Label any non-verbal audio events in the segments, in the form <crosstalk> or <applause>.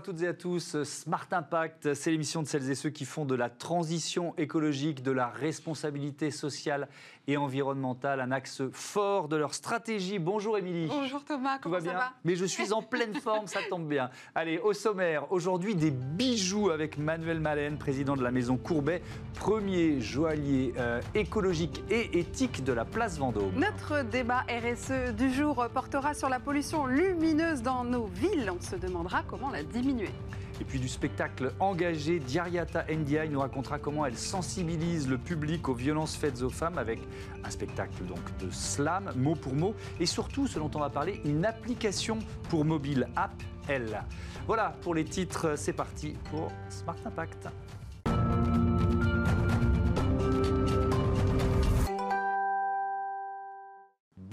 à toutes et à tous. Smart Impact, c'est l'émission de celles et ceux qui font de la transition écologique, de la responsabilité sociale et environnementale un axe fort de leur stratégie. Bonjour Émilie. Bonjour Thomas, comment Tout va ça bien va? Mais je suis en pleine forme, ça tombe bien. Allez, au sommaire, aujourd'hui des bijoux avec Manuel Malène, président de la maison Courbet, premier joaillier euh, écologique et éthique de la place Vendôme. Notre débat RSE du jour portera sur la pollution lumineuse dans nos villes. On se demandera comment la diminuer. Et puis du spectacle engagé, Diariata Ndiaye nous racontera comment elle sensibilise le public aux violences faites aux femmes avec un spectacle de slam, mot pour mot, et surtout, ce dont on va parler, une application pour mobile, App L. Voilà pour les titres, c'est parti pour Smart Impact.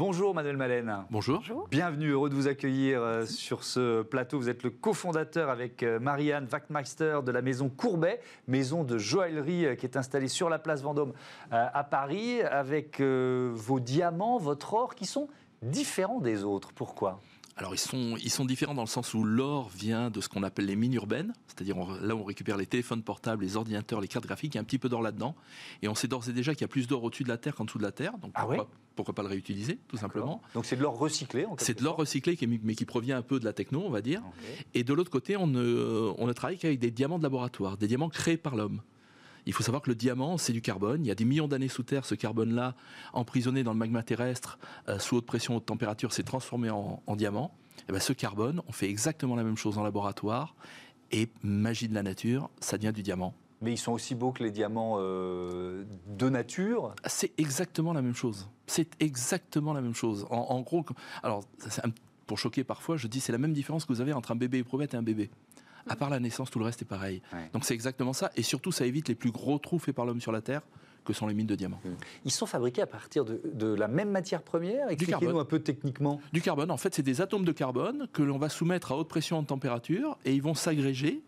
Bonjour Manuel Malène. Bonjour. Bienvenue, heureux de vous accueillir euh, sur ce plateau. Vous êtes le cofondateur avec euh, Marianne Wachtmeister de la maison Courbet, maison de joaillerie euh, qui est installée sur la place Vendôme à Paris, avec vos diamants, votre or qui sont différents des autres. Pourquoi? Alors ils sont, ils sont différents dans le sens où l'or vient de ce qu'on appelle les mines urbaines, c'est-à-dire là où on récupère les téléphones portables, les ordinateurs, les cartes graphiques, il y a un petit peu d'or là-dedans. Et on sait d'ores et déjà qu'il y a plus d'or au-dessus de la Terre qu'en dessous de la Terre. Donc ah pourquoi, pourquoi pas le réutiliser, tout simplement Donc c'est de l'or recyclé C'est de l'or recyclé, mais qui provient un peu de la techno, on va dire. Et de l'autre côté, on ne, on ne travaille qu'avec des diamants de laboratoire, des diamants créés par l'homme. Il faut savoir que le diamant, c'est du carbone. Il y a des millions d'années sous terre, ce carbone-là, emprisonné dans le magma terrestre, euh, sous haute pression, haute température, s'est transformé en, diamant. Et eh ben, ce carbone, on fait exactement la même chose en laboratoire. Et magie de la nature, ça devient du diamant. Mais ils sont aussi beaux que les diamants euh, de nature? C'est exactement la même chose. C'est exactement la même chose. En, gros, alors, pour choquer parfois, je dis c'est la même différence que vous avez entre un bébé éprouvette et un bébé. À part la naissance, tout le reste est pareil. Donc c'est exactement ça. Et surtout, ça évite les plus gros trous faits par l'homme sur la Terre que sont les mines de diamants. Mmh. Ils sont fabriqués à partir de, la même matière première Expliquez-nous un peu techniquement. Du carbone, en fait, c'est des atomes de carbone que l'on va soumettre à haute pression, haute température, et ils vont s'agréger,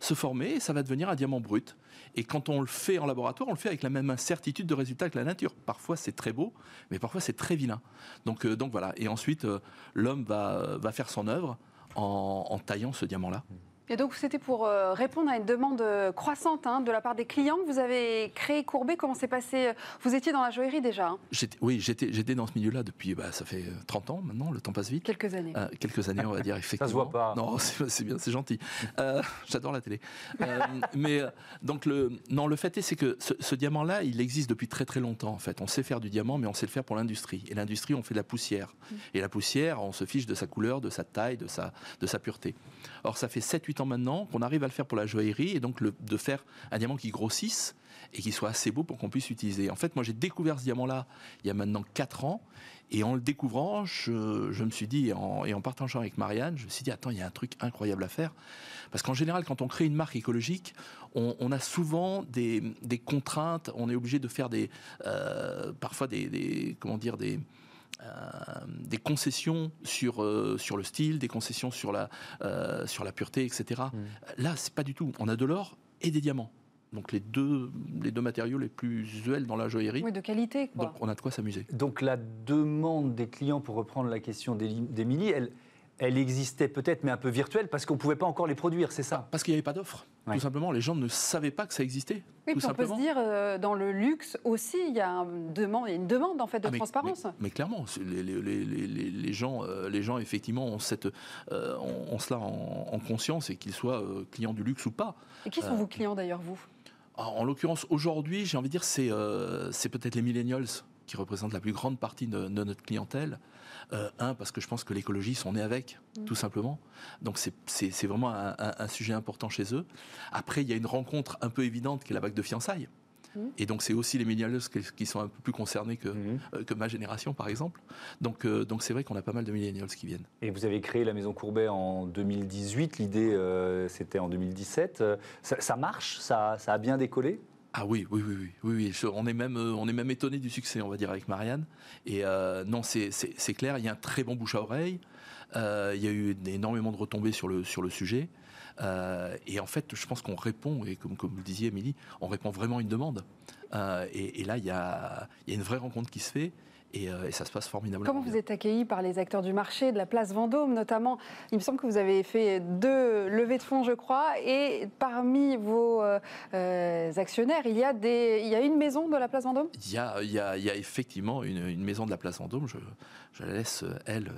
se former, et ça va devenir un diamant brut. Et quand on le fait en laboratoire, on le fait avec la même incertitude de résultat que la nature. Parfois, c'est très beau, mais parfois, c'est très vilain. Donc, euh, donc voilà. Et ensuite, euh, l'homme va, va faire son œuvre en, en taillant ce diamant-là. Et donc, c'était pour euh, répondre à une demande euh, croissante hein, de la part des clients. Vous avez créé Courbet. Comment s'est passé Vous étiez dans la joaillerie déjà hein? Oui, j'étais dans ce milieu-là depuis, bah, ça fait 30 ans maintenant, le temps passe vite. Quelques années. Euh, quelques années, on va dire, <laughs> effectivement. ça se voit pas. Non, c'est bien, c'est gentil. J'adore la télé. <laughs> mais donc, le, non, le fait est, c'est que ce, ce diamant-là, il existe depuis très très longtemps, en fait. On sait faire du diamant, mais on sait le faire pour l'industrie. Et l'industrie, on fait de la poussière. Mm. Et la poussière, on se fiche de sa couleur, de sa taille, de sa, de sa pureté. Or, ça fait 7-8 ans maintenant qu'on arrive à le faire pour la joaillerie et donc de faire un diamant qui grossisse et qui soit assez beau pour qu'on puisse l'utiliser. En fait, moi, j'ai découvert ce diamant-là il y a maintenant 4 ans. Et en le découvrant, je, me suis dit, et en partageant avec Marianne, je me suis dit, attends, il y a un truc incroyable à faire. Parce qu'en général, quand on crée une marque écologique, on, a souvent des, contraintes, on est obligé de faire des, euh, parfois des, des, comment dire, des, des concessions sur euh, sur le style, des concessions sur la euh, sur la pureté, etc. Mm. Là, c'est pas du tout. On a de l'or et des diamants. Donc les deux, les deux matériaux les plus usuels dans la joaillerie. Oui, de qualité. Quoi. Donc on a de quoi s'amuser. Donc la demande des clients, pour reprendre la question d'Émilie, elle, elle existait peut-être, mais un peu virtuelle, parce qu'on ne pouvait pas encore les produire, c'est ça Parce qu'il n'y avait pas d'offre. Tout simplement, les gens ne savaient pas que ça existait. Oui, puis on peut se dire, euh, dans le luxe aussi, il y a, une demande, il y a une demande en fait de ah, transparence. Mais, clairement, les, les, les, les, gens, euh, les gens effectivement ont, cette, euh, ont, cela en, conscience et qu'ils soient clients du luxe ou pas. Et qui sont vos clients d'ailleurs, vous? En, l'occurrence, aujourd'hui, j'ai envie de dire, c'est c'est peut-être les millennials qui représentent la plus grande partie de, notre clientèle. Euh, un, parce que je pense que l'écologie sont nés avec, mm. tout simplement. Donc c'est vraiment un, sujet important chez eux. Après, il y a une rencontre un peu évidente qui est la vague de fiançailles. Mm. Et donc c'est aussi les millennials qui sont un peu plus concernés que, mm. euh, que ma génération, par exemple. Donc euh, donc c'est vrai qu'on a pas mal de millennials qui viennent. Et vous avez créé la Maison Courbet en 2018. L'idée, c'était en 2017. Ça, ça marche? Ça, ça a bien décollé? Ah oui, oui, oui, oui, oui, On est même, euh, on est même étonné du succès, on va dire, avec Marianne. Et euh, non, c'est clair. Il y a un très bon bouche à oreille. Euh, il y a eu énormément de retombées sur le sujet. Et en fait, je pense qu'on répond, et comme, comme vous le disiez, Émilie, on répond vraiment à une demande. Et, et, là, il y a, y a, une vraie rencontre qui se fait. Euh, et, ça se passe formidablement. Comment vous êtes accueilli par les acteurs du marché, de la place Vendôme notamment? Il me semble que vous avez fait deux levées de fonds, je crois, et parmi vos euh, euh, actionnaires, il y, a des, il y a une maison de la place Vendôme? Il y, a, il, y a, il y a effectivement une, maison de la place Vendôme, je, je la laisse, elle,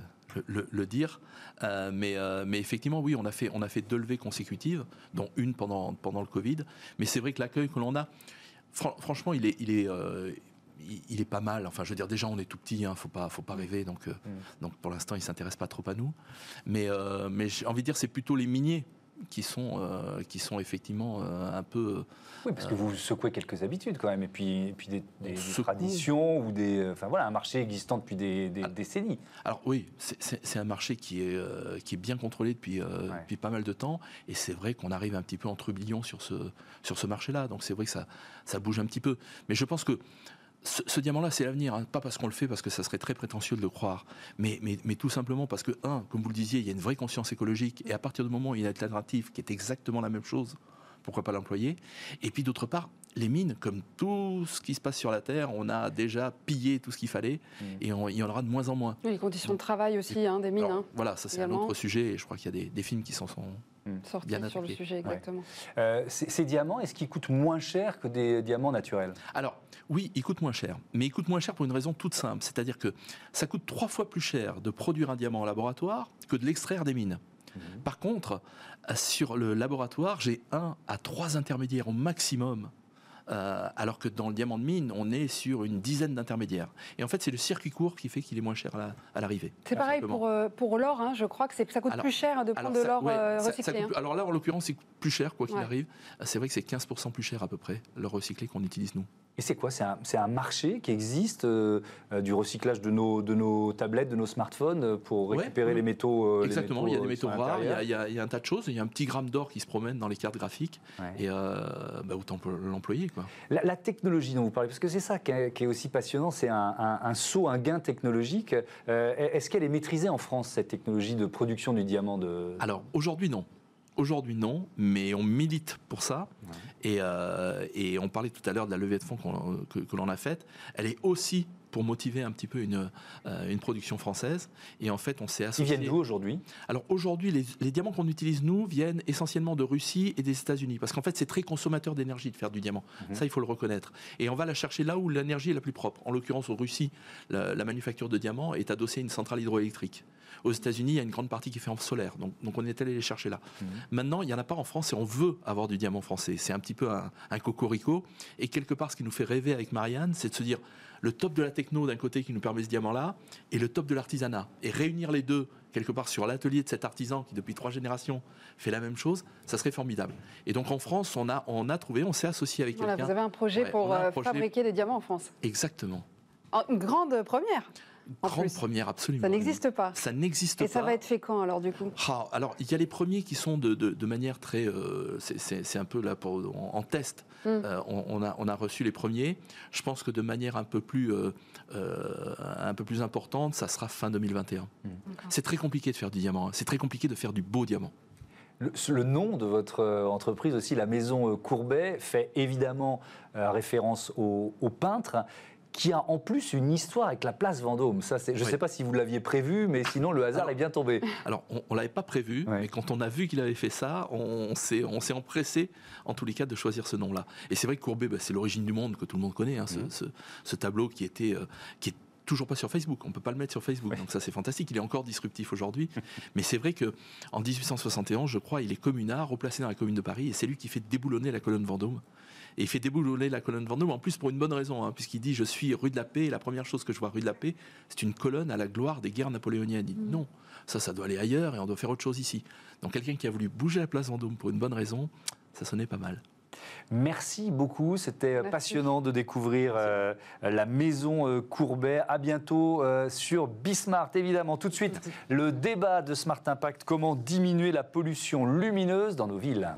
le, dire. mais, mais, effectivement, oui, on a, fait, on a fait deux levées consécutives, dont une pendant, pendant le Covid. Mais c'est vrai que l'accueil que l'on a, franchement, il est, il est, il, est pas mal. Enfin, je veux dire, déjà, on est tout petit, hein, faut pas, faut pas rêver. Donc, euh, mm. donc pour l'instant, il s'intéresse pas trop à nous. Mais, euh, mais j'ai envie de dire, c'est plutôt les miniers qui sont, euh, qui sont effectivement un peu. Oui, parce que vous secouez quelques habitudes quand même, et puis, puis des, traditions ou des. Enfin voilà, un marché existant depuis des, ah. décennies. Alors oui, c'est un marché qui est, qui est bien contrôlé depuis, depuis pas mal de temps, et c'est vrai qu'on arrive un petit peu en trublion sur ce, sur ce marché-là. Donc c'est vrai que ça, ça bouge un petit peu. Mais je pense que ce, diamant-là, c'est l'avenir. Hein. Pas parce qu'on le fait, parce que ça serait très prétentieux de le croire, mais, mais, tout simplement parce que, un, comme vous le disiez, il y a une vraie conscience écologique, et à partir du moment où il y a une alternative qui est exactement la même chose, pourquoi pas l'employer? Et puis d'autre part, les mines, comme tout ce qui se passe sur la Terre, on a déjà pillé tout ce qu'il fallait, mmh. et il y en aura de moins en moins. les conditions de travail aussi, hein, des mines. Hein, voilà, ça c'est un autre sujet, et je crois qu'il y a des, des films qui s'en sont Mmh. sortir sur le sujet, exactement. Euh, ces, diamants, est-ce qu'ils coûtent moins cher que des diamants naturels? Alors, oui, ils coûtent moins cher. Mais ils coûtent moins cher pour une raison toute simple. C'est-à-dire que ça coûte trois fois plus cher de produire un diamant en laboratoire que de l'extraire des mines. Mmh. Par contre, sur le laboratoire, j'ai un à trois intermédiaires au maximum euh, alors que dans le diamant de mine, on est sur une dizaine d'intermédiaires. Et en fait, c'est le circuit court qui fait qu'il est moins cher à l'arrivée. c'est pareil pour, euh, pour l'or, hein, je crois que ça coûte plus cher de prendre de l'or euh, recyclé. Hein. Alors là, en l'occurrence, c'est plus cher, quoi qu'il arrive. C'est vrai que c'est 15% plus cher à peu près, l'or recyclé qu'on utilise nous. Et c'est quoi? C'est un, un, marché qui existe du recyclage de nos, de nos tablettes, de nos smartphones pour récupérer les métaux Exactement, il y a des métaux rares, il y, a, un tas de choses. Il y a un petit gramme d'or qui se promène dans les cartes graphiques. Et bah, autant l'employer. La, technologie dont vous parlez, parce que c'est ça qui est, aussi passionnant, c'est un, saut, un gain technologique. Euh, est-ce qu'elle est maîtrisée en France, cette technologie de production du diamant de... Alors aujourd'hui non. Aujourd'hui, non, mais on milite pour ça. Euh, et, on parlait tout à l'heure de la levée de fonds que, que l'on a faite. Elle est aussi pour motiver un petit peu une, euh, une production française. Et en fait, on s'est associé. Ils viennent d'où aujourd'hui? Alors aujourd'hui, les, diamants qu'on utilise, nous, viennent essentiellement de Russie et des États-Unis. Parce qu'en fait, c'est très consommateur d'énergie de faire du diamant. Mhm. Ça, il faut le reconnaître. Et on va la chercher là où l'énergie est la plus propre. En l'occurrence, en Russie, la, manufacture de diamants est adossée à une centrale hydroélectrique. Aux États-Unis, il y a une grande partie qui fait en solaire. Donc, donc on est allé les chercher là. Mhm. Maintenant, il n'y en a pas en France et on veut avoir du diamant français. C'est un petit peu un, un cocorico. Et quelque part, ce qui nous fait rêver avec Marianne, c'est de se dire le top de la techno d'un côté qui nous permet ce diamant-là, et le top de l'artisanat. Et réunir les deux quelque part sur l'atelier de cet artisan qui depuis trois générations fait la même chose, ça serait formidable. Et donc en France, on a, on a trouvé, on s'est associé avec quelqu'un. Vous avez un projet pour euh, fabriquer des diamants en France. Exactement. Une grande première. Grande première, absolument. Ça n'existe pas. Ça n'existe pas. Et ça va être fait quand alors du coup ah, Alors il y a les premiers qui sont de, de, manière très, euh, c'est un peu là pour, en, test. Hmm. Euh, on, a, on a reçu les premiers. Je pense que de manière un peu plus, euh, un peu plus importante, ça sera fin 2021. Hmm. C'est très compliqué de faire du diamant. Hein. C'est très compliqué de faire du beau diamant. Le, nom de votre entreprise aussi, la maison Courbet, fait évidemment référence au, au peintre qui a en plus une histoire avec la place Vendôme. Ça, je ne sais pas si vous l'aviez prévu, mais sinon le hasard est bien tombé. Alors, on ne l'avait pas prévu, mais quand on a vu qu'il avait fait ça, on, s'est empressé, en tous les cas, de choisir ce nom-là. Et c'est vrai que Courbet, bah, c'est l'origine du monde que tout le monde connaît, hein, mmh. ce, tableau qui était... Euh, qui est toujours pas sur Facebook. On peut pas le mettre sur Facebook. Donc ça, c'est fantastique. Il est encore disruptif aujourd'hui. <laughs> Mais c'est vrai que en 1871, je crois, il est communard, replacé dans la commune de Paris, et c'est lui qui fait déboulonner la colonne Vendôme. Et il fait déboulonner la colonne Vendôme, en plus pour une bonne raison, hein, puisqu'il dit Je suis rue de la Paix, et la première chose que je vois rue de la Paix, c'est une colonne à la gloire des guerres napoléoniennes. Il dit mmh. Non, ça, ça doit aller ailleurs et on doit faire autre chose ici. Donc quelqu'un qui a voulu bouger la place Vendôme pour une bonne raison, ça sonnait pas mal. Merci beaucoup, c'était passionnant de découvrir euh, la maison euh, Courbet. À bientôt euh, sur Bismart, évidemment. Tout de suite, le débat de Smart Impact, comment diminuer la pollution lumineuse dans nos villes.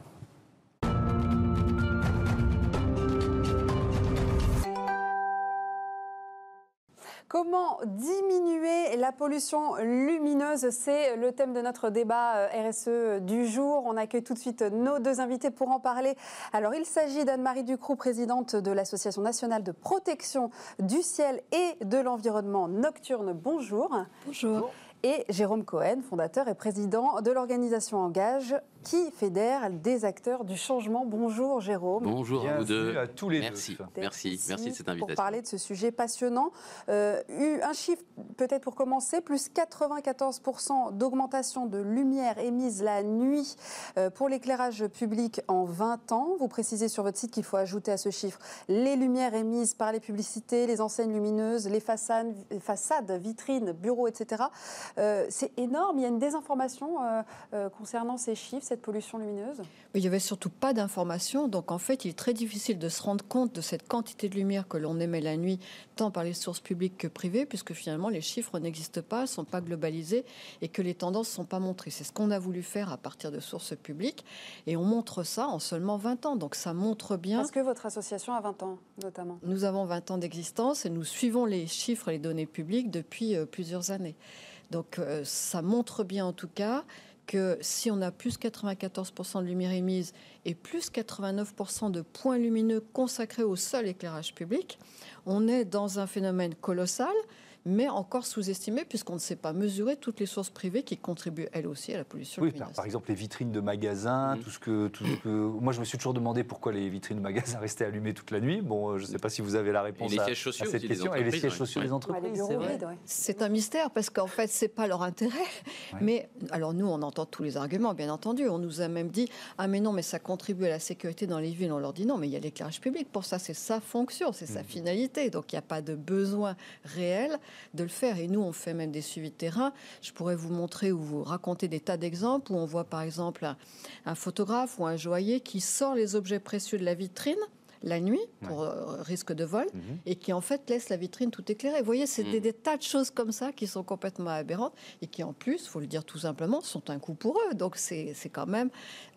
Comment diminuer la pollution lumineuse C'est le thème de notre débat euh, RSE du jour. On accueille tout de suite nos deux invités pour en parler. Alors, il s'agit d'Anne-Marie Ducroux, présidente de l'Association nationale de protection du ciel et de l'environnement nocturne. Bonjour. Bonjour et Jérôme Cohen, fondateur et président de l'organisation Engage, qui fédère des acteurs du changement. Bonjour Jérôme. Bonjour à vous deux. à tous les merci. deux. Merci, merci de cette invitation. Pour parler de ce sujet passionnant, euh, un chiffre peut-être pour commencer, plus 94% d'augmentation de lumière émise la nuit euh, pour l'éclairage public en 20 ans. Vous précisez sur votre site qu'il faut ajouter à ce chiffre les lumières émises par les publicités, les enseignes lumineuses, les façades, façades vitrines, bureaux, etc. Euh, c'est énorme. Il y a une désinformation euh, euh, concernant ces chiffres, cette pollution lumineuse Il n'y avait surtout pas d'information. Donc en fait, il est très difficile de se rendre compte de cette quantité de lumière que l'on émet la nuit, tant par les sources publiques que privées, puisque finalement les chiffres n'existent pas, ne sont pas globalisés et que les tendances ne sont pas montrées. C'est ce qu'on a voulu faire à partir de sources publiques. Et on montre ça en seulement 20 ans. Donc ça montre bien. Parce que votre association a 20 ans, notamment. Nous avons 20 ans d'existence et nous suivons les chiffres et les données publiques depuis plusieurs années. Donc euh, ça montre bien en tout cas que si on a plus 94% de lumière émise et plus 89% de points lumineux consacrés au seul éclairage public, on est dans un phénomène colossal mais encore sous-estimé puisqu'on ne sait pas mesurer toutes les sources privées qui contribuent elles aussi à la pollution oui, Par, exemple, les vitrines de magasins, mmh. tout, ce que, tout ce que... Moi, je me suis toujours demandé pourquoi les vitrines de magasins <laughs> restaient allumées toute la nuit. Bon, euh, je ne sais pas si vous avez la réponse à, cette question. Et les sièges sociaux des entreprises. c'est un mystère parce qu'en fait, ce n'est pas leur intérêt. Mais alors nous, on entend tous les arguments, bien entendu. On nous a même dit ah mais non, mais ça contribue à la sécurité dans les villes. On leur dit non, mais il y a l'éclairage public pour ça. C'est sa fonction, c'est sa mmh. finalité. Donc il n'y a pas de besoin réel de le faire. Et nous, on fait même des suivis de terrain. Je pourrais vous montrer ou vous raconter des tas d'exemples où on voit par exemple un, photographe ou un joaillier qui sort les objets précieux de la vitrine la nuit pour euh, risque de vol mhm. et qui en fait laisse la vitrine tout éclairée. Vous voyez, c'est mhm. des, tas de choses comme ça qui sont complètement aberrantes et qui en plus, faut le dire tout simplement, sont un coup pour eux. Donc c'est quand même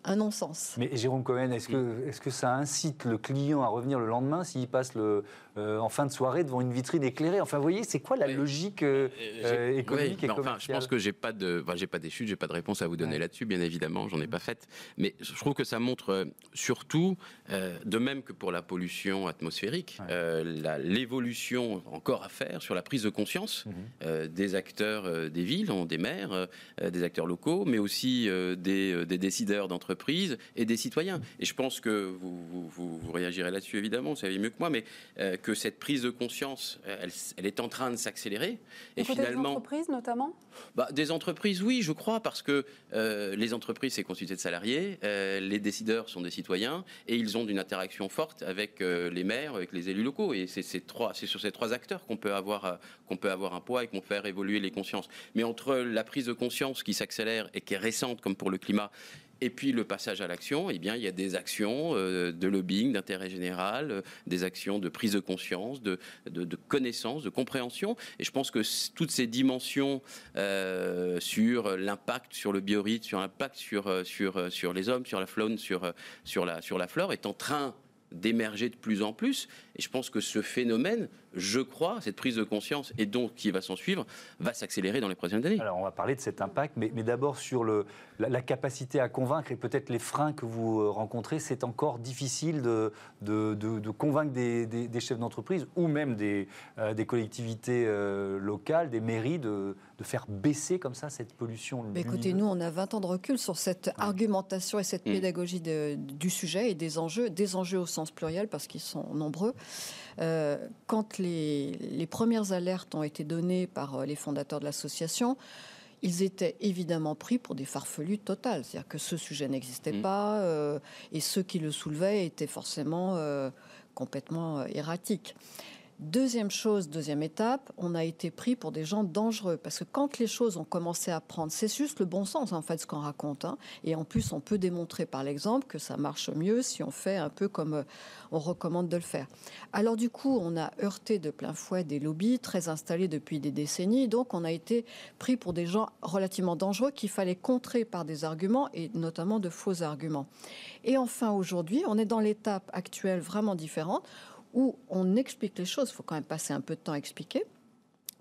un non-sens. Mais Jérôme Cohen, est-ce que, est que ça incite le client à revenir le lendemain s'il passe le, euh, en fin de soirée devant une vitrine éclairée? Enfin, vous voyez, c'est quoi la logique euh, euh, économique et enfin, Je pense que j'ai pas de, enfin, j'ai pas d'échute, j'ai pas de réponse à vous donner là-dessus, bien évidemment, j'en ai pas faite. Mais je trouve que ça montre surtout, de même que pour la pollution atmosphérique, l'évolution encore à faire sur la prise de conscience mhm. des acteurs des villes, des maires, des acteurs locaux, mais aussi des, des décideurs d'entreprise et des citoyens. Et je pense que vous, vous, réagirez là-dessus, évidemment, vous savez mieux que moi, mais euh, que cette prise de conscience, elle, elle est en train de s'accélérer. Et, finalement. Des entreprises, notamment? Bah, Des entreprises, oui, je crois, parce que euh, les entreprises, c'est constitué de salariés, euh, les décideurs sont des citoyens, et ils ont une interaction forte avec les maires, avec les élus locaux. Et c'est sur ces trois acteurs qu'on peut, avoir, qu'on peut avoir un poids et qu'on peut faire évoluer les consciences. Mais entre la prise de conscience qui s'accélère et qui est récente, comme pour le climat, et puis le passage à l'action, eh bien, il y a des actions euh, de lobbying, d'intérêt général, euh, des actions de prise de conscience, de, connaissance, de compréhension. Et je pense que toutes ces dimensions euh, sur l'impact sur le biorhythme, sur l'impact sur, les hommes, sur la faune, sur la flore, est en train d'émerger de plus en plus. Et je pense que ce phénomène, je crois, cette prise de conscience et donc qui va s'en suivre, va s'accélérer dans les prochaines années. Alors on va parler de cet impact, mais, mais d'abord sur le, la, capacité à convaincre et peut-être les freins que vous euh, rencontrez. C'est encore difficile de, de, de, convaincre des, des, chefs d'entreprise ou même des, euh, des collectivités euh, locales, des mairies, de, faire baisser comme ça cette pollution. Mais écoutez, nous, on a 20 ans de recul sur cette argumentation et cette mm. pédagogie du sujet et des enjeux, des enjeux au sens pluriel parce qu'ils sont nombreux. Euh, quand les, premières alertes ont été données par euh, les fondateurs de l'association, ils étaient évidemment pris pour des farfelus totales. C'est-à-dire que ce sujet n'existait mm. pas euh, et ceux qui le soulevaient étaient forcément complètement erratiques. Deuxième chose, deuxième étape, on a été pris pour des gens dangereux parce que quand les choses ont commencé à prendre, c'est juste le bon sens en fait ce qu'on raconte. Hein. et en plus, on peut démontrer par l'exemple que ça marche mieux si on fait un peu comme euh, on recommande de le faire. Alors du coup, on a heurté de plein fouet des lobbies très installés depuis des décennies. Donc on a été pris pour des gens relativement dangereux qu'il fallait contrer par des arguments et notamment de faux arguments. Et enfin, aujourd'hui, on est dans l'étape actuelle vraiment différente où on explique les choses. Il faut quand même passer un peu de temps à expliquer.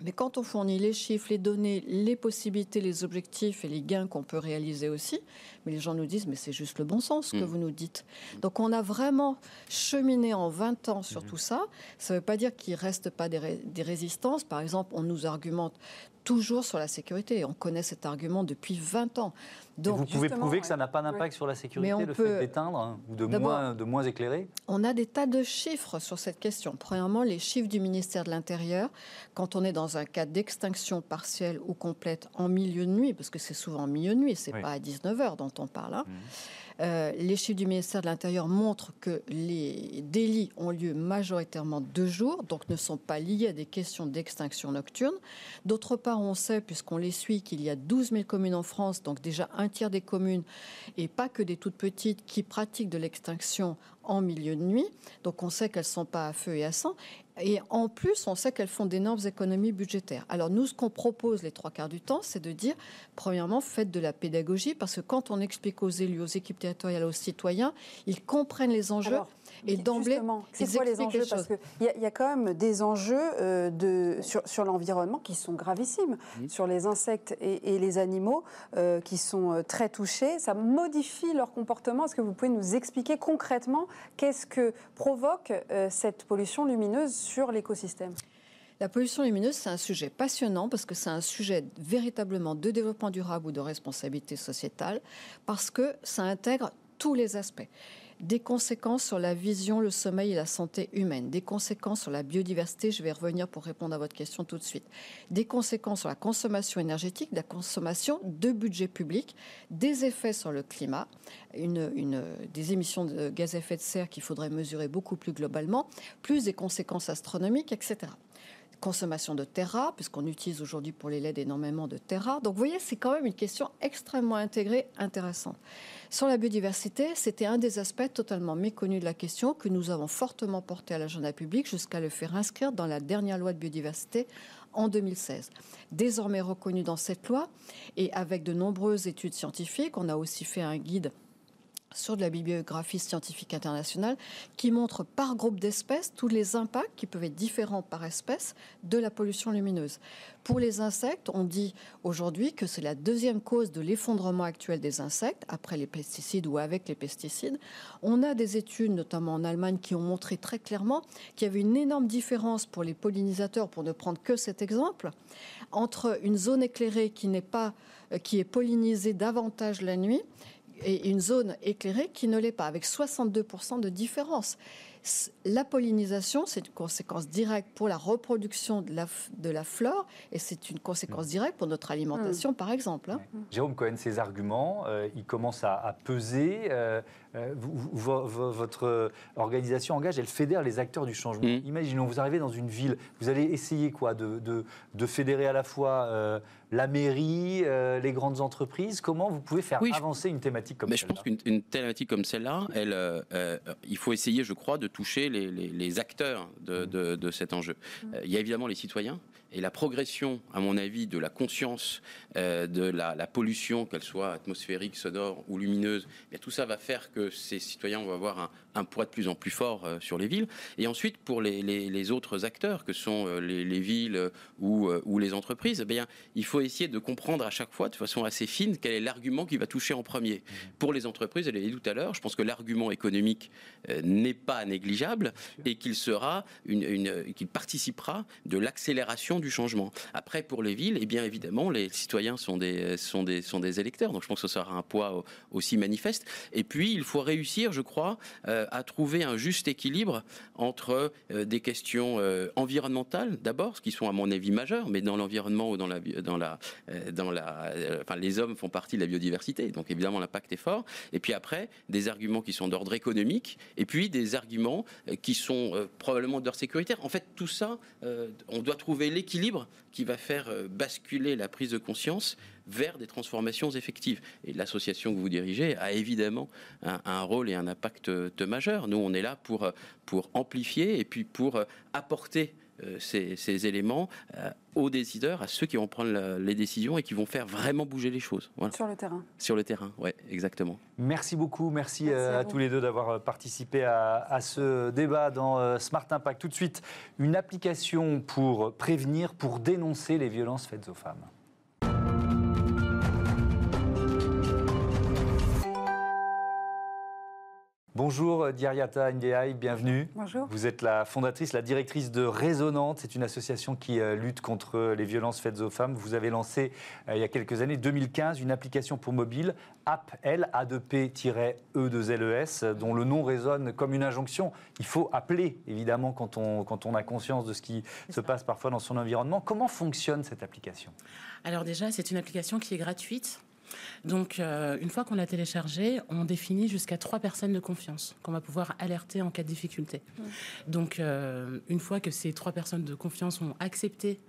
Mais quand on fournit les chiffres, les données, les possibilités, les objectifs et les gains qu'on peut réaliser aussi, mais les gens nous disent, mais c'est juste le bon sens que mm. vous nous dites. Donc on a vraiment cheminé en 20 ans sur mm. tout ça. Ça ne veut pas dire qu'il ne reste pas des, des résistances. Par exemple, on nous argumente toujours sur la sécurité. On connaît cet argument depuis 20 ans. Donc, vous pouvez prouver que ça n'a pas d'impact sur la sécurité, le fait d'éteindre hein, ou de moins, de moins éclairer On a des tas de chiffres sur cette question. Premièrement, les chiffres du ministère de l'Intérieur, quand on est dans un cas d'extinction partielle ou complète en milieu de nuit, parce que c'est souvent en milieu de nuit, c'est pas à 19h dont on parle, hein, mmh. Euh, les chiffres du ministère de l'Intérieur montrent que les délits ont lieu majoritairement deux jours, donc ne sont pas liés à des questions d'extinction nocturne. D'autre part, on sait, puisqu'on les suit, qu'il y a 12 000 communes en France, donc déjà un tiers des communes, et pas que des toutes petites, qui pratiquent de l'extinction en milieu de nuit. Donc on sait qu'elles ne sont pas à feu et à sang. Et en plus, on sait qu'elles font d'énormes économies budgétaires. Alors nous, ce qu'on propose les trois quarts du temps, c'est de dire, premièrement, faites de la pédagogie, parce que quand on explique aux élus, aux équipes territoriales, aux citoyens, ils comprennent les enjeux. Et d'emblée, c'est quoi les enjeux? Parce qu'il y, y, a quand même des enjeux euh, de, sur, sur l'environnement qui sont gravissimes, sur les insectes et, les animaux euh, qui sont euh, très touchés. Ça modifie leur comportement. Est-ce que vous pouvez nous expliquer concrètement qu'est-ce que provoque cette pollution lumineuse sur l'écosystème. La pollution lumineuse, c'est un sujet passionnant parce que c'est un sujet véritablement de développement durable ou de responsabilité sociétale, parce que ça intègre tous les aspects des conséquences sur la vision, le sommeil et la santé humaine, des conséquences sur la biodiversité, je vais revenir pour répondre à votre question tout de suite, des conséquences sur la consommation énergétique, la consommation de budget public, des effets sur le climat, une, des émissions de gaz à effet de serre qu'il faudrait mesurer beaucoup plus globalement, plus des conséquences astronomiques, etc consommation de terra, puisqu'on utilise aujourd'hui pour les LED énormément de terra. Donc vous voyez, c'est quand même une question extrêmement intégrée, intéressante. Sur la biodiversité, c'était un des aspects totalement méconnus de la question que nous avons fortement porté à l'agenda public jusqu'à le faire inscrire dans la dernière loi de biodiversité en 2016. Désormais reconnu dans cette loi et avec de nombreuses études scientifiques, on a aussi fait un guide sur de la bibliographie scientifique internationale qui montre par groupe d'espèces tous les impacts qui peuvent être différents par espèce de la pollution lumineuse. Pour les insectes, on dit aujourd'hui que c'est la deuxième cause de l'effondrement actuel des insectes, après les pesticides ou avec les pesticides. On a des études, notamment en Allemagne, qui ont montré très clairement qu'il y avait une énorme différence pour les pollinisateurs, pour ne prendre que cet exemple, entre une zone éclairée qui n'est pas euh, qui est pollinisée davantage la nuit et une zone éclairée qui ne l'est pas, avec 62% de différence. La pollinisation, c'est une conséquence directe pour la reproduction de la, de la flore et c'est une conséquence directe pour notre alimentation, par exemple. Hein. Jérôme Cohen, ces arguments, euh, ils commencent à, peser. Euh, euh, votre organisation engage, elle fédère les acteurs du changement. Mm. Imaginons, vous arrivez dans une ville, vous allez essayer quoi de, de, fédérer à la fois la mairie, les grandes entreprises. Comment vous pouvez faire avancer une thématique comme celle-là Je pense qu'une thématique comme celle-là, elle, il faut essayer, je crois, de toucher les, acteurs de, cet enjeu. Mm. Euh, il y a évidemment les citoyens et la progression, à mon avis, de la conscience euh, de la, pollution, qu'elle soit atmosphérique, sonore ou lumineuse. Eh tout ça va faire que ces citoyens vont avoir un, un poids de plus en plus fort euh, sur les villes. Et ensuite, pour les, autres acteurs, que sont euh, les, villes ou, les entreprises, eh bien, il faut essayer de comprendre à chaque fois, de façon assez fine, quel est l'argument qui va toucher en premier. Mmh. Pour les entreprises, elle l'a dit tout à l'heure, je pense que l'argument économique n'est pas négligeable et qu'il sera une, qu'il participera de l'accélération du changement. Après, pour les villes, eh bien évidemment, les citoyens sont des, sont des, sont des électeurs, donc je pense que ce sera un poids aussi manifeste. Et puis, il faut réussir, je crois, à trouver un juste équilibre entre euh, des questions euh, environnementales d'abord, ce qui sont à mon avis majeures, mais dans l'environnement ou dans la dans la euh, dans la, enfin les hommes font partie de la biodiversité, donc évidemment l'impact est fort. Et puis après des arguments qui sont d'ordre économique, et puis des arguments qui sont probablement d'ordre sécuritaire. En fait, tout ça, on doit trouver l'équilibre qui va faire basculer la prise de conscience vers des transformations effectives. Et l'association que vous dirigez a évidemment un, rôle et un impact majeur. Nous, on est là pour, pour amplifier et puis pour apporter euh, ces, ces, éléments euh, aux décideurs, à ceux qui vont prendre la, les décisions et qui vont faire vraiment bouger les choses. Voilà. Sur le terrain. Sur le terrain, oui, exactement. Merci beaucoup, merci, merci à, à tous les deux d'avoir participé à, à, ce débat dans Smart Impact. Tout de suite, une application pour prévenir, pour dénoncer les violences faites aux femmes. Bonjour Diariata Ndiaye, bienvenue. Bonjour. Vous êtes la fondatrice, la directrice de Résonante. C'est une association qui euh, lutte contre les violences faites aux femmes. Vous avez lancé euh, il y a quelques années, 2015, une application pour mobile, AppL, A2P-E2LES, dont le nom résonne comme une injonction. Il faut appeler, évidemment, quand on, quand on a conscience de ce qui se passe parfois dans son environnement. Comment fonctionne cette application? Alors déjà, c'est une application qui est gratuite donc, euh, une fois qu'on l'a téléchargé, on définit jusqu'à trois personnes de confiance qu'on va pouvoir alerter en cas de difficulté. Mmh. Donc, euh, une fois que ces trois personnes de confiance ont accepté,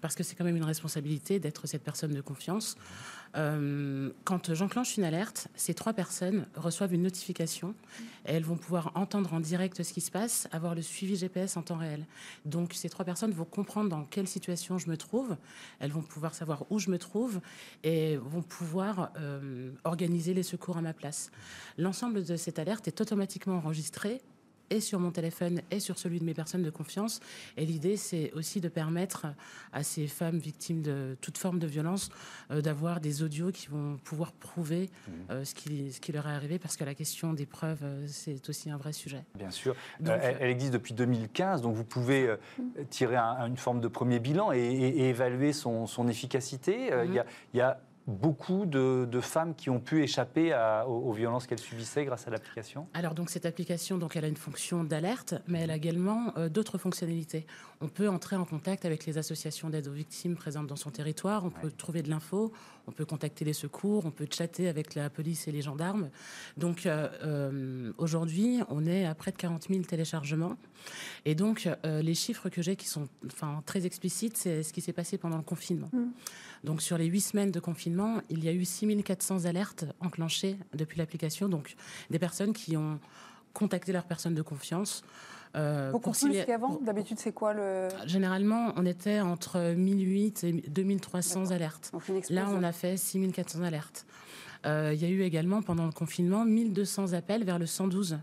parce que c'est quand même une responsabilité d'être cette personne de confiance, euh, quand j'enclenche une alerte, ces trois personnes reçoivent une notification et elles vont pouvoir entendre en direct ce qui se passe, avoir le suivi GPS en temps réel. Donc ces trois personnes vont comprendre dans quelle situation je me trouve, elles vont pouvoir savoir où je me trouve et vont pouvoir euh, organiser les secours à ma place. L'ensemble de cette alerte est automatiquement enregistré et sur mon téléphone et sur celui de mes personnes de confiance. Et l'idée, c'est aussi de permettre à ces femmes victimes de toute forme de violence euh, d'avoir des audios qui vont pouvoir prouver mmh. euh, ce, qui, ce qui leur est arrivé, parce que la question des preuves, euh, c'est aussi un vrai sujet. Bien sûr. Donc, elle, elle, existe depuis 2015, donc vous pouvez mmh. tirer un, une forme de premier bilan et, et, et évaluer son, son efficacité. Y a, il y a beaucoup de, femmes qui ont pu échapper aux, violences qu'elles subissaient grâce à l'application? Alors donc cette application, donc elle a une fonction d'alerte, mais elle a également euh, d'autres fonctionnalités. On peut entrer en contact avec les associations d'aide aux victimes présentes dans son territoire, on ouais. peut trouver de l'info, on peut contacter les secours, on peut chatter avec la police et les gendarmes. Donc euh, euh, aujourd'hui, on est à près de 40 000 téléchargements. Et donc euh, les chiffres que j'ai qui sont enfin, très explicites, c'est ce qui s'est passé pendant le confinement. Mmh. Donc sur les huit semaines de confinement, il y a eu 6400 alertes enclenchées depuis l'application. Donc des personnes qui ont contacté leurs personnes de confiance. Beaucoup plus qu'avant D'habitude, c'est quoi le... Généralement, on était entre 1008 et 2300 alertes. Là, on a fait 6400 alertes. Euh, il y a eu également, pendant le confinement, 1200 appels vers le 112.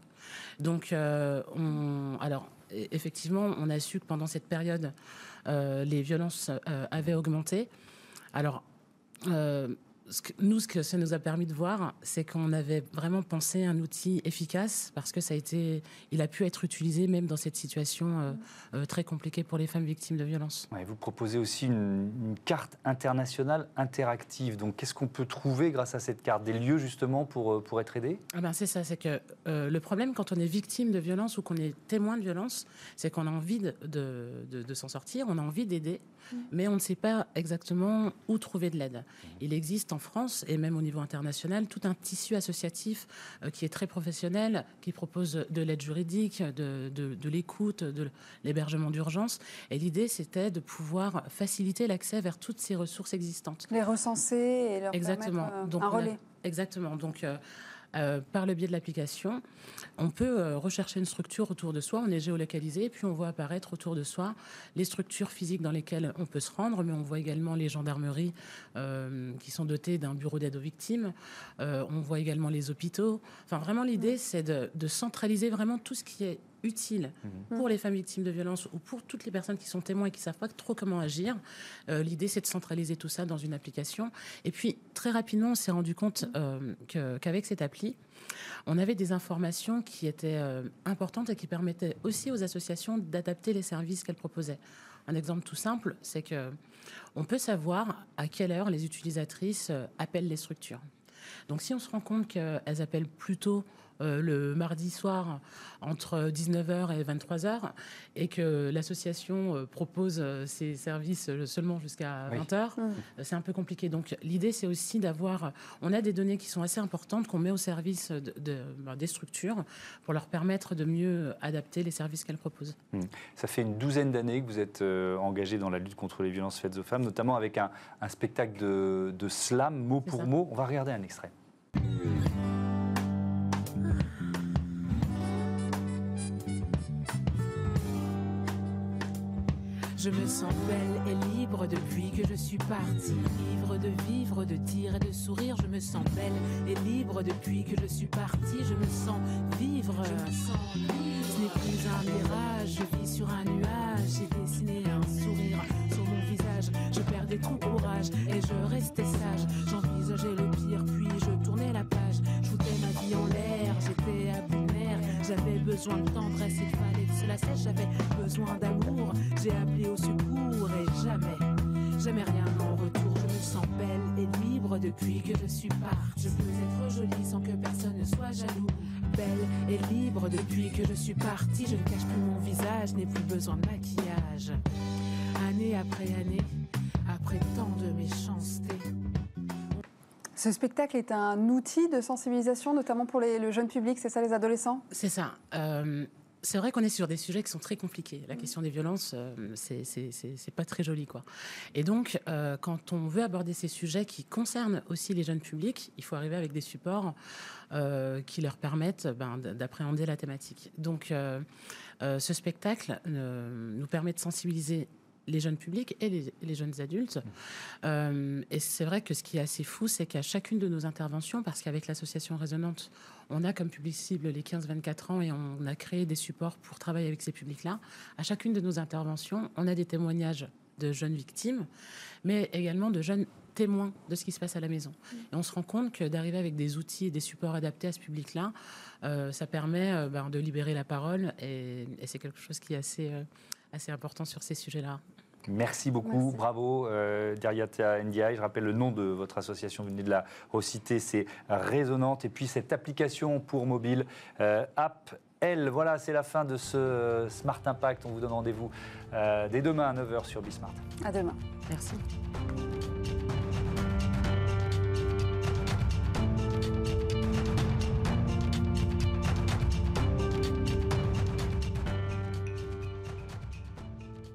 Donc, euh, on... alors, effectivement, on a su que pendant cette période, euh, les violences avaient augmenté. Alors, ce que, nous, ce que ça nous a permis de voir, c'est qu'on avait vraiment pensé un outil efficace parce que ça a été, il a pu être utilisé même dans cette situation euh, euh, très compliquée pour les femmes victimes de violences. Ouais, vous proposez aussi une, une, carte internationale interactive. Donc, qu'est-ce qu'on peut trouver grâce à cette carte? Des lieux justement pour, pour être aidé ah ben, C'est ça, c'est que euh, le problème quand on est victime de violence ou qu'on est témoin de violence, c'est qu'on a envie de, de, de, de s'en sortir, on a envie d'aider, mmh. mais on ne sait pas exactement où trouver de l'aide. Mmh. Il existe en France et même au niveau international tout un tissu associatif euh, qui est très professionnel, qui propose de l'aide juridique, de, de, de l'écoute, de l'hébergement d'urgence. Et l'idée, c'était de pouvoir faciliter l'accès vers toutes ces ressources existantes. Les recenser et leur Exactement. permettre euh, Donc, un relais. A, exactement. Donc, euh, euh, par le biais de l'application, on peut euh, rechercher une structure autour de soi, on est géolocalisé, puis on voit apparaître autour de soi les structures physiques dans lesquelles on peut se rendre, mais on voit également les gendarmeries euh, qui sont dotées d'un bureau d'aide aux victimes, on voit également les hôpitaux. Enfin, vraiment, l'idée, c'est de, de centraliser vraiment tout ce qui est utile mmh. pour les femmes victimes de violences ou pour toutes les personnes qui sont témoins et qui ne savent pas trop comment agir. Euh, L'idée, c'est de centraliser tout ça dans une application. Et puis, très rapidement, on s'est rendu compte euh, qu'avec qu cette appli, on avait des informations qui étaient euh, importantes et qui permettaient aussi aux associations d'adapter les services qu'elles proposaient. Un exemple tout simple, c'est que on peut savoir à quelle heure les utilisatrices appellent les structures. Donc, si on se rend compte qu'elles appellent plutôt euh, le mardi soir entre 19h et 23h et que l'association euh, propose euh, ses services seulement jusqu'à 20h, oui. mmh. c'est un peu compliqué. Donc l'idée, c'est aussi d'avoir... On a des données qui sont assez importantes qu'on met au service de, de, ben, des structures pour leur permettre de mieux adapter les services qu'elles proposent. Mmh. Ça fait une douzaine d'années que vous êtes euh, engagé dans la lutte contre les violences faites aux femmes, notamment avec un, un spectacle de, de slam, mot pour ça. mot. On va regarder un extrait. Je me sens belle et libre depuis que je suis partie. Libre de vivre, de dire et de sourire. Je me sens belle et libre depuis que je suis partie. Je me sens vivre. Ce n'est plus un mirage, je vis sur un nuage. J'ai dessiné un sourire sur mon visage. Je perdais tout courage et je restais sage. J'envisageais le pire, puis je tournais la page. Je ma vie en l'air, j'étais à bout. J'avais besoin de tendresse, il fallait de cela sèche. J'avais besoin d'amour. J'ai appelé au secours et jamais, jamais rien en retour. Je me sens belle et libre depuis que je suis partie. Je peux être jolie sans que personne ne soit jaloux. Belle et libre depuis que je suis partie. Je ne cache plus mon visage, n'ai plus besoin de maquillage. Année après année, après tant de méchanceté. Ce spectacle est un outil de sensibilisation, notamment pour le jeune public, c'est ça, les adolescents? C'est ça. Euh, c'est vrai qu'on est sur des sujets qui sont très compliqués. La question des violences, euh, c'est- pas très joli, quoi. Et donc, euh, quand on veut aborder ces sujets qui concernent aussi les jeunes publics, il faut arriver avec des supports euh, qui leur permettent ben, d'appréhender la thématique. Donc, ce spectacle nous permet de sensibiliser les jeunes publics et les, jeunes adultes. Euh, et c'est vrai que ce qui est assez fou, c'est qu'à chacune de nos interventions, parce qu'avec l'association Résonante, on a comme public cible les 15-24 ans et on a créé des supports pour travailler avec ces publics-là. À chacune de nos interventions, on a des témoignages de jeunes victimes, mais également de jeunes témoins de ce qui se passe à la maison. Et on se rend compte que d'arriver avec des outils et des supports adaptés à ce public-là, euh, ça permet euh, ben, de libérer la parole et, c'est quelque chose qui est assez, assez important sur ces sujets-là. Merci beaucoup, Merci. bravo euh, Dariata NDI. Je rappelle le nom de votre association, vous venez de la reciter, c'est Résonante. Et puis cette application pour mobile, euh, App L. Voilà, c'est la fin de ce Smart Impact. On vous donne rendez-vous euh, dès demain à 9h sur Bismart. À demain. Merci.